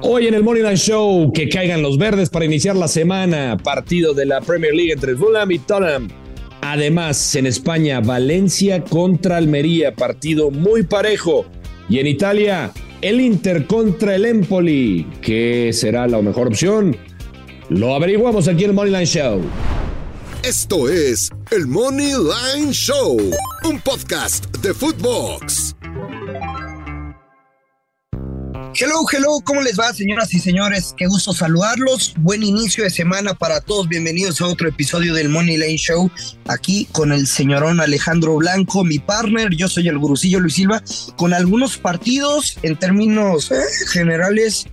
Hoy en el Money Line Show, que caigan los verdes para iniciar la semana. Partido de la Premier League entre Fulham y Tottenham. Además, en España, Valencia contra Almería, partido muy parejo. Y en Italia, el Inter contra el Empoli. ¿Qué será la mejor opción? Lo averiguamos aquí en el Money Line Show. Esto es el Money Line Show, un podcast de Footbox. Hello, hello, ¿cómo les va, señoras y señores? Qué gusto saludarlos. Buen inicio de semana para todos. Bienvenidos a otro episodio del Money Lane Show. Aquí con el señorón Alejandro Blanco, mi partner. Yo soy el gurusillo Luis Silva. Con algunos partidos en términos eh, generales,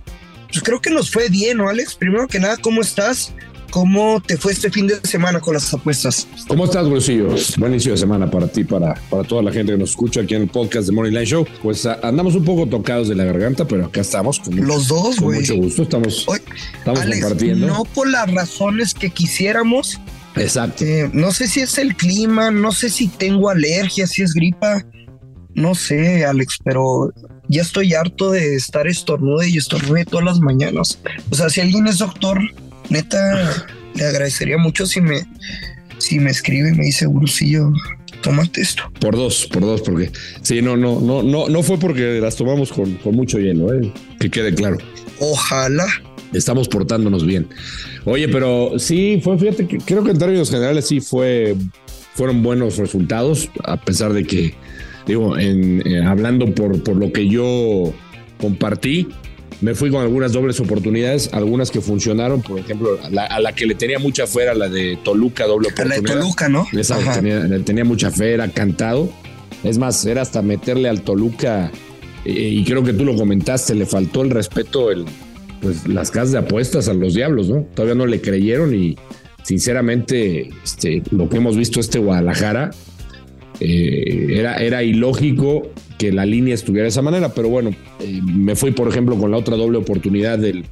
pues creo que nos fue bien, ¿no, Alex? Primero que nada, ¿cómo estás? ¿Cómo te fue este fin de semana con las apuestas? ¿Cómo estás, Bolsillo? Buen inicio de semana para ti, para, para toda la gente que nos escucha aquí en el podcast de Money Line Show. Pues a- andamos un poco tocados de la garganta, pero acá estamos con Los dos, con güey. mucho gusto. Estamos, estamos Alex, compartiendo. no por las razones que quisiéramos, Exacto. Eh, no sé si es el clima, no sé si tengo alergia, si es gripa, no sé, Alex, pero ya estoy harto de estar estornude y estornude todas las mañanas. O sea, si alguien es doctor, neta, le agradecería mucho si me, si me escribe y me dice, Gurusillo, tómate esto. Por dos, por dos, porque sí, no, no, no, no, no fue porque las tomamos con, con mucho hielo, ¿eh? que quede claro. Ojalá. Estamos portándonos bien. Oye, pero sí, fue, fíjate que creo que en términos generales sí fue, fueron buenos resultados, a pesar de que, digo, en, eh, hablando por, por lo que yo compartí, me fui con algunas dobles oportunidades, algunas que funcionaron, por ejemplo, a la, a la que le tenía mucha fe era la de Toluca, doble A la de oportunidad. Toluca, ¿no? Esa tenía, le tenía mucha fe, era cantado. Es más, era hasta meterle al Toluca, eh, y creo que tú lo comentaste, le faltó el respeto, el, pues las casas de apuestas a los diablos, ¿no? Todavía no le creyeron y sinceramente este, lo que hemos visto este Guadalajara eh, era, era ilógico que la línea estuviera de esa manera, pero bueno, eh, me fui por ejemplo con la otra doble oportunidad del,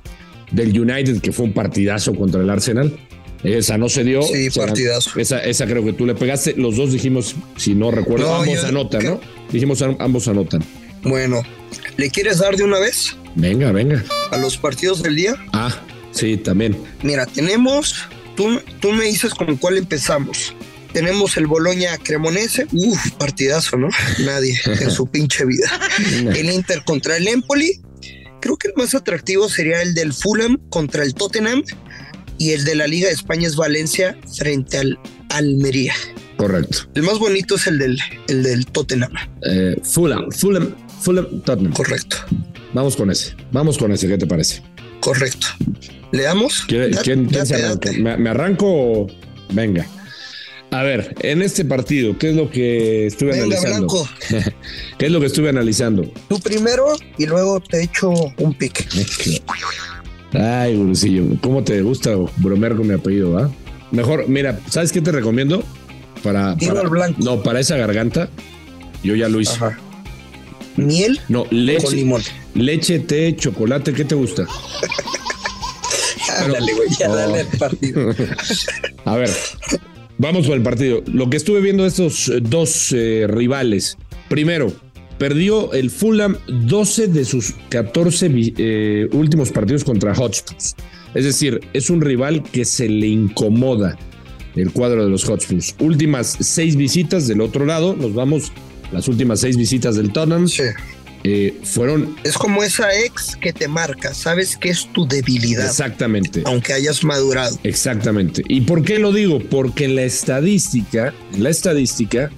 del United, que fue un partidazo contra el Arsenal. Esa no se dio. Sí, partidazo. Esa, esa creo que tú le pegaste. Los dos dijimos, si no recuerdo, No, ambos yo- anotan, ¿no? Dijimos am- ambos anotan. Bueno, ¿le quieres dar de una vez Venga, venga. a los partidos del día? Ah, sí, también. Mira, tenemos, tú, tú me dices con cuál empezamos. Tenemos el Boloña Cremonese, uf, partidazo, ¿no? Nadie en su pinche vida. El Inter contra el Empoli. Creo que el más atractivo sería el del Fulham contra el Tottenham y el de la Liga de España es Valencia frente al Almería. Correcto. El más bonito es el del, el del Tottenham. Eh, Fulham, Fulham, Fulham, Tottenham. Correcto, Vamos con ese. Vamos con ese. ¿Qué te parece? correcto. ¿Le damos? ¿Quién, quién- se arranca? date. ¿Me, me arranco o- Venga. A ver, en este partido, ¿qué es lo que estuve Venga, analizando? Blanco, ¿Qué es lo que estuve analizando? tú primero y luego te echo un pick. Ay, Gurusillo, ¿cómo te gusta bromear con mi apellido, va? Mejor, mira, ¿sabes qué te recomiendo? Para, Tiro para- al blanco. No, para esa garganta, yo ya lo hice. Ajá. Miel No, con leche, limón. leche, té, chocolate, ¿qué te gusta? Ándale, güey, ya No. dale al partido. A ver, vamos con el partido. Lo que estuve viendo de estos eh, dos eh, rivales. Primero, perdió el Fulham 12 de sus 14 vi- eh, últimos partidos contra Hotspurs. Es decir, es un rival que se le incomoda el cuadro de los Hotspurs. Últimas seis visitas del otro lado, nos vamos las últimas seis visitas del Tottenham. Sí. Eh, fueron... Es como esa ex que te marca, sabes que es tu debilidad. Exactamente. Aunque hayas madurado. Exactamente. ¿Y por qué lo digo? Porque en la estadística, en la estadística,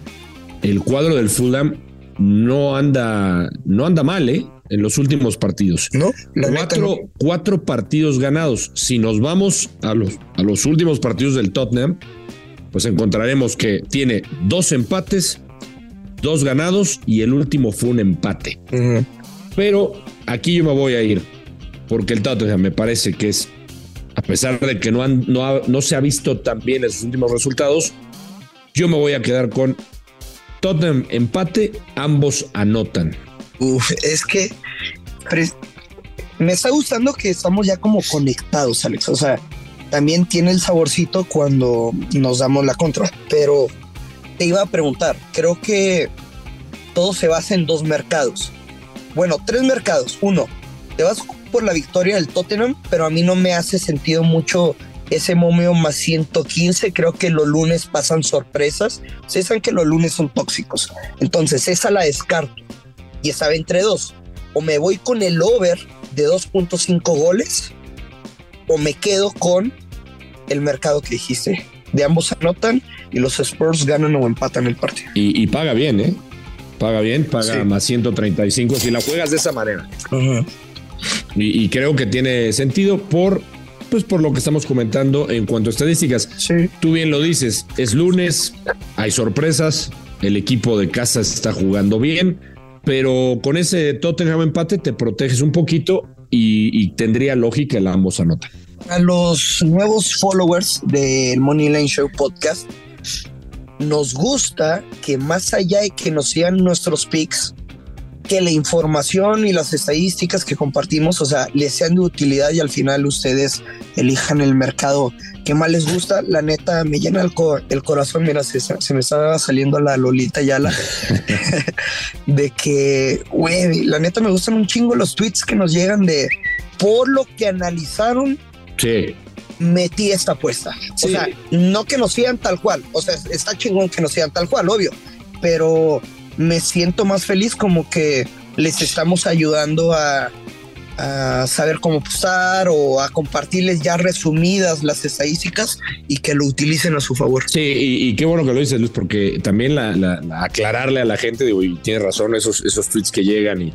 el cuadro del Fulham no anda, no anda mal, ¿eh? En los últimos partidos. No, cuatro, cuatro partidos ganados. Si nos vamos a los, a los últimos partidos del Tottenham, pues encontraremos que tiene dos empates, dos ganados y el último fue un empate. Pero aquí yo me voy a ir, porque el Tottenham me parece que es, a pesar de que no, han, no, no se ha visto tan bien en sus últimos resultados, yo me voy a quedar con Tottenham empate, ambos anotan. Uf, es que me está gustando que estamos ya como conectados, Alex. O sea, también tiene el saborcito cuando nos damos la contra. Pero te iba a preguntar, creo que todo se basa en dos mercados. Bueno, tres mercados. Uno, te vas por la victoria del Tottenham, pero a mí no me hace sentido mucho ese momio más 115. Creo que los lunes pasan sorpresas. Se saben que los lunes son tóxicos. Entonces, esa la descarto. Y estaba entre dos. O me voy con el over de 2.5 goles, o me quedo con el mercado que dijiste. De ambos anotan y los Spurs ganan o empatan el partido. Y, paga bien, ¿eh? Paga bien, paga más 135 si la juegas de esa manera. y, creo que tiene sentido por, pues por lo que estamos comentando en cuanto a estadísticas. Sí. Tú bien lo dices, es lunes, hay sorpresas, el equipo de casa está jugando bien, pero con ese Tottenham empate te proteges un poquito y, tendría lógica el ambos anotan. A los nuevos followers del Money Line Show podcast, nos gusta que más allá de que nos sigan nuestros picks, que la información y las estadísticas que compartimos, o sea, les sean de utilidad y al final ustedes elijan el mercado que más les gusta. La neta me llena el, el corazón. Mira, se, se, me estaba saliendo la Lolita Yala de que, güey, la neta me gustan un chingo los tweets que nos llegan de por lo que analizaron. Sí metí esta apuesta. O sea, no que nos sigan tal cual. O sea, está chingón que nos sigan tal cual, obvio. Pero me siento más feliz como que les estamos ayudando a, saber cómo apostar o a compartirles ya resumidas las estadísticas y que lo utilicen a su favor. Sí, y, qué bueno que lo dices, Luis, porque también la, aclararle a la gente, digo, y tienes razón, esos, esos tweets que llegan y,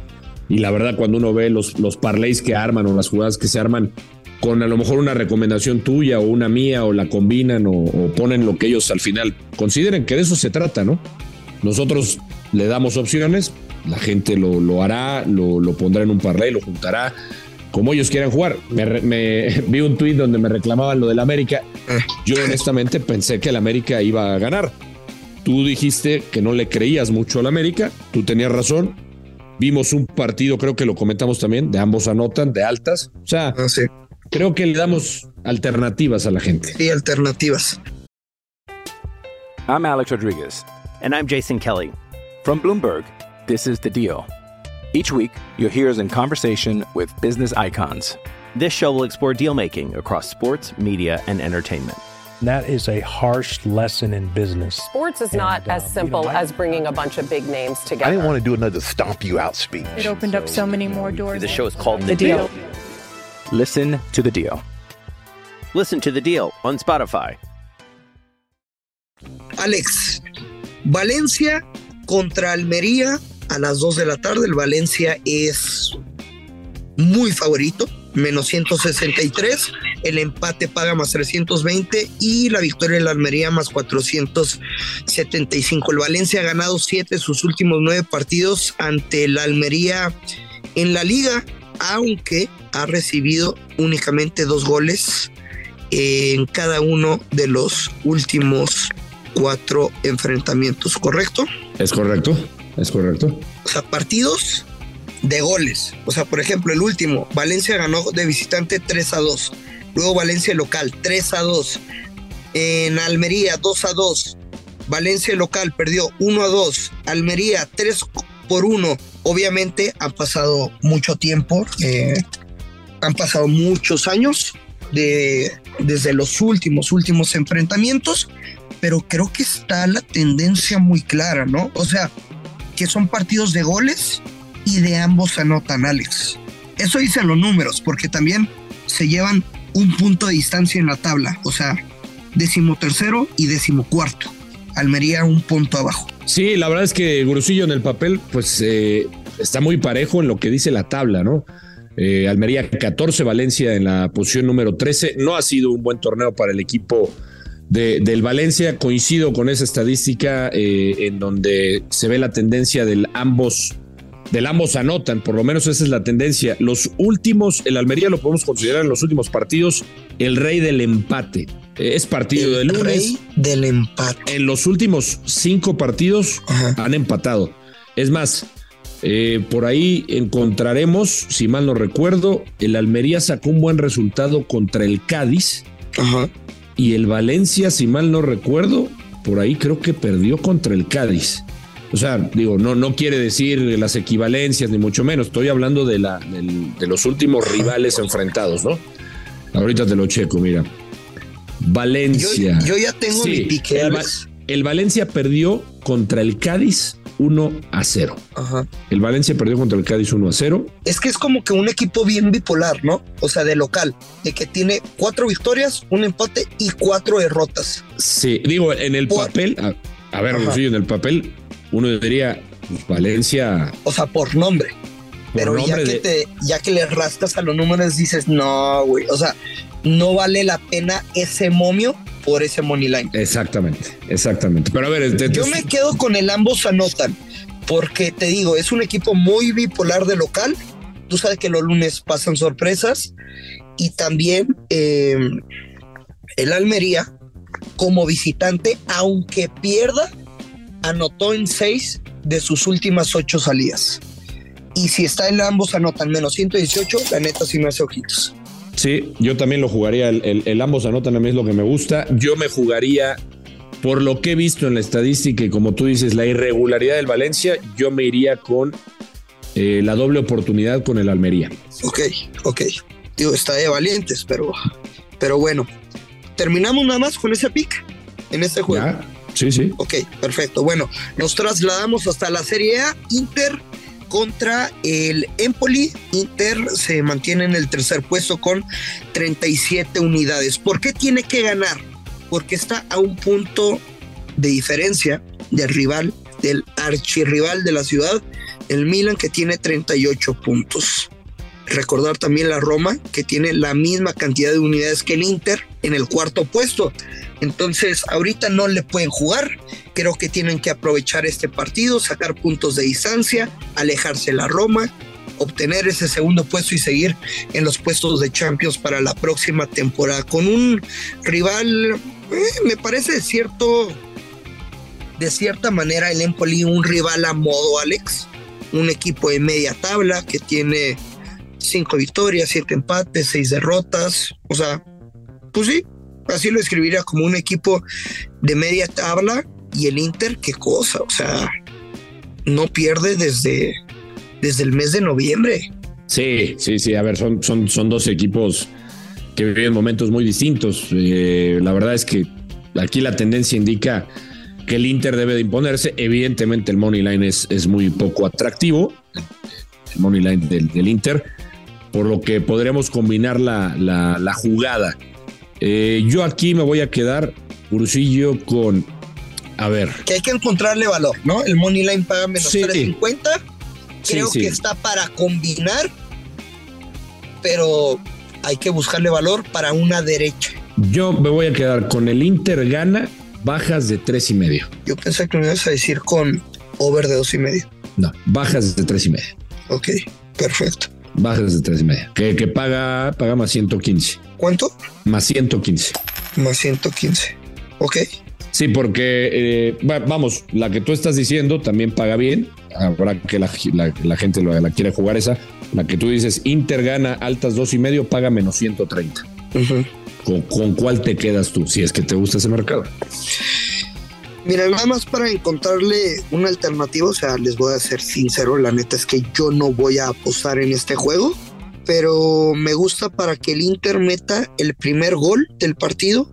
y la verdad cuando uno ve los, los parlays que arman o las jugadas que se arman con a lo mejor una recomendación tuya o una mía o la combinan o, o ponen lo que ellos al final consideren que de eso se trata, ¿no? Nosotros le damos opciones, la gente lo, lo hará, lo, lo, pondrá en un parlay, lo juntará, como ellos quieran jugar. Me, vi un tuit donde me reclamaban lo del América. Yo honestamente pensé que el América iba a ganar. Tú dijiste que no le creías mucho al América, tú tenías razón. Vimos un partido, creo que lo comentamos también, de ambos anotan, de altas. O sea, ah, creo que le damos alternativas a la gente. Sí, alternativas. I'm Alex Rodriguez. And I'm Jason Kelly. From Bloomberg, this is The Deal. Each week, you'll hear us in conversation with business icons. This show will explore deal making across sports, media, and entertainment. That is a harsh lesson in business. Sports is not and, as uh, simple you know, as bringing a bunch of big names together. I didn't want to do another stomp you out speech. It opened so, up so many more doors. The show is called The, the deal. deal. Listen to the deal. Listen to the deal on Spotify. Alex, Valencia contra Almería a las 2 de la tarde. El Valencia es muy favorito, menos 163. El empate paga más 320 y la victoria de la Almería más 475. El Valencia ha ganado 7 de sus últimos 9 partidos ante la Almería en la liga, aunque ha recibido únicamente dos goles en cada uno de los últimos cuatro enfrentamientos, ¿correcto? Es correcto, es correcto. O sea, partidos de goles. O sea, por ejemplo, el último, Valencia ganó de visitante 3 a 2. Luego Valencia local 3 a 2. En Almería 2 a 2. Valencia local perdió 1 a 2. Almería 3 por 1. Obviamente han pasado mucho tiempo, eh, han pasado muchos años de, desde los últimos, últimos enfrentamientos pero creo que está la tendencia muy clara, ¿no? O sea, que son partidos de goles y de ambos anotan, Alex. Eso dicen los números, porque también se llevan un punto de distancia en la tabla, o sea, decimotercero y decimocuarto. Almería un punto abajo. Sí, la verdad es que Gurusillo en el papel, pues eh, está muy parejo en lo que dice la tabla, ¿no? Eh, Almería 14, Valencia en la posición número 13. No ha sido un buen torneo para el equipo de, del Valencia. Coincido con esa estadística eh, en donde se ve la tendencia del ambos, del ambos anotan, por lo menos esa es la tendencia. Los últimos, el Almería lo podemos considerar en los últimos partidos el rey del empate. Es partido de lunes. Rey del empate. En los últimos cinco partidos han empatado. Es más, eh, por ahí encontraremos, si mal no recuerdo, el Almería sacó un buen resultado contra el Cádiz. Y el Valencia, si mal no recuerdo, por ahí creo que perdió contra el Cádiz. O sea, digo, no, no quiere decir las equivalencias, ni mucho menos. Estoy hablando de, la, de los últimos rivales enfrentados, ¿no? Ahorita te lo checo, mira. Valencia. Yo, ya tengo mi pique. El, Valencia perdió contra el Cádiz 1 a 0. Ajá. El Valencia perdió contra el Cádiz 1 a 0. Es que es como que un equipo bien bipolar, ¿no? O sea, de local, de que tiene cuatro victorias, un empate y cuatro derrotas. Sí, digo, en el papel, a, ver, en el papel, uno diría Valencia. O sea, por nombre. Pero ya, que te, ya que le rascas a los números, dices, no, güey. O sea, no vale la pena ese momio por ese money line. Exactamente, exactamente. Pero a ver, yo me quedo con el ambos anotan, porque te digo, es un equipo muy bipolar de local. Tú sabes que los lunes pasan sorpresas y también eh, el Almería como visitante, aunque pierda, anotó en seis de sus últimas ocho salidas. Y si está en ambos anotan menos 118, la neta sí me hace ojitos. Sí, yo también lo jugaría. El, ambos anotan a mí es lo que me gusta. Yo me jugaría, por lo que he visto en la estadística y como tú dices, la irregularidad del Valencia, yo me iría con eh, la doble oportunidad con el Almería. Ok, ok. Digo, está de valientes, pero, pero bueno. ¿Terminamos nada más con ese pick en este juego? Sí, sí. Ok, perfecto. Bueno, nos trasladamos hasta la Serie A. Inter contra el Empoli. Inter se mantiene en el tercer puesto con 37 unidades. ¿Por qué tiene que ganar? Porque está a un punto de diferencia del rival, del archirrival de la ciudad, el Milan, que tiene 38 puntos. Recordar también la Roma, que tiene la misma cantidad de unidades que el Inter en el cuarto puesto. Entonces, ahorita no le pueden jugar. Creo que tienen que aprovechar este partido, sacar puntos de distancia, alejarse la Roma, obtener ese segundo puesto y seguir en los puestos de Champions para la próxima temporada. Con un rival, eh, me parece cierto, de cierta manera, el Empoli, un rival a modo Alex, un equipo de media tabla que tiene cinco victorias, siete empates, seis derrotas. O sea, pues sí, así lo escribiría como un equipo de media tabla y el Inter, qué cosa, o sea, no pierde desde, desde el mes de noviembre. Sí, sí, sí, a ver, son, son, son dos equipos que viven momentos muy distintos. Eh, la verdad es que aquí la tendencia indica que el Inter debe de imponerse. Evidentemente el money line es, es muy poco atractivo, el money line del, del Inter, por lo que podremos combinar la, la, la jugada eh, yo aquí me voy a quedar, Ursillo, con. A ver. Que hay que encontrarle valor, ¿no? El Money Line paga menos 350. Creo que está para combinar, pero hay que buscarle valor para una derecha. Yo me voy a quedar con el Inter gana bajas de tres y medio. Yo pensé que me ibas a decir con over de dos y medio. No, bajas de tres y medio. Ok, perfecto. Bajas de tres y medio. Que, que paga, paga más 115. ¿Cuánto? Más 115. Más 115. Ok. Sí, porque eh, vamos, la que tú estás diciendo también paga bien. Habrá que la, gente la, quiere jugar esa. La que tú dices, Inter gana altas dos y medio, paga menos 130. ¿Con, ¿Con cuál te quedas tú? Si es que te gusta ese mercado. Mira, nada más para encontrarle una alternativa, o sea, les voy a ser sincero, la neta es que yo no voy a apostar en este juego pero me gusta para que el Inter meta el primer gol del partido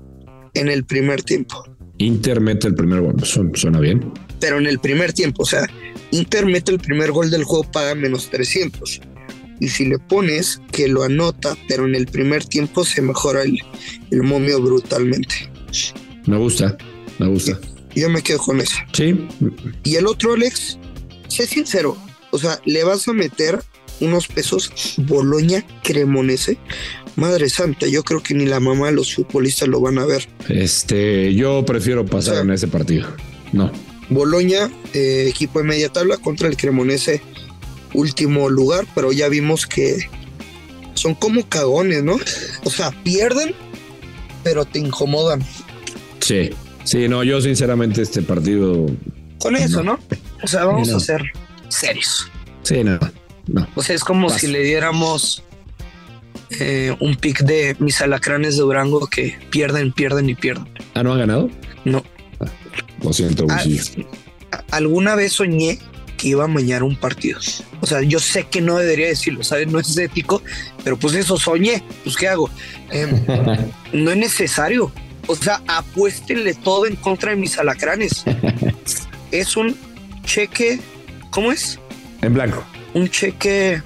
en el primer tiempo. Inter mete el primer gol, suena bien. Pero en el primer tiempo, o sea, Inter mete el primer gol del juego, paga menos 300. Y si le pones que lo anota, pero en el primer tiempo se mejora el, el momio brutalmente. Me gusta, me gusta. Yo me quedo con eso. Sí. Y el otro, Alex, sé sincero, o sea, le vas a meter unos pesos Boloña Cremonese. Madre santa, yo creo que ni la mamá de los futbolistas lo van a ver. Este, yo prefiero pasar O sea, en ese partido. No. Boloña, eh, equipo de media tabla contra el Cremonese, último lugar, pero ya vimos que son como cagones, ¿no? O sea, pierden, pero te incomodan. Sí. Sí, no, yo sinceramente este partido. Con eso, ¿no? O sea, vamos no. a ser serios. Sí, no. No. O sea, es como si le diéramos eh, un pick de mis alacranes de Durango que pierden, pierden y pierden. Ah, ¿no han ganado? No. Lo siento, Ah, alguna vez soñé que iba a mañar un partido. O sea, yo sé que no debería decirlo, ¿sabes? No es ético, pero pues eso soñé. Pues, ¿qué hago? Em, no es necesario. O sea, apuéstenle todo en contra de mis alacranes. es un cheque, ¿cómo es? en blanco. Un cheque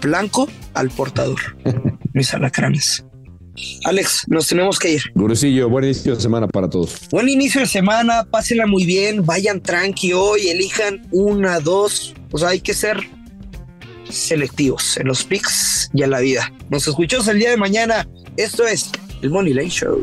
blanco al portador. mis alacranes. Alex, nos tenemos que ir. Gurusillo, buen inicio de semana para todos. Buen inicio de semana, pásenla muy bien, vayan tranqui hoy, elijan una, dos. O sea, hay que ser selectivos en los picks y en la vida. Nos escuchamos el día de mañana. Esto es el Money Lane Show.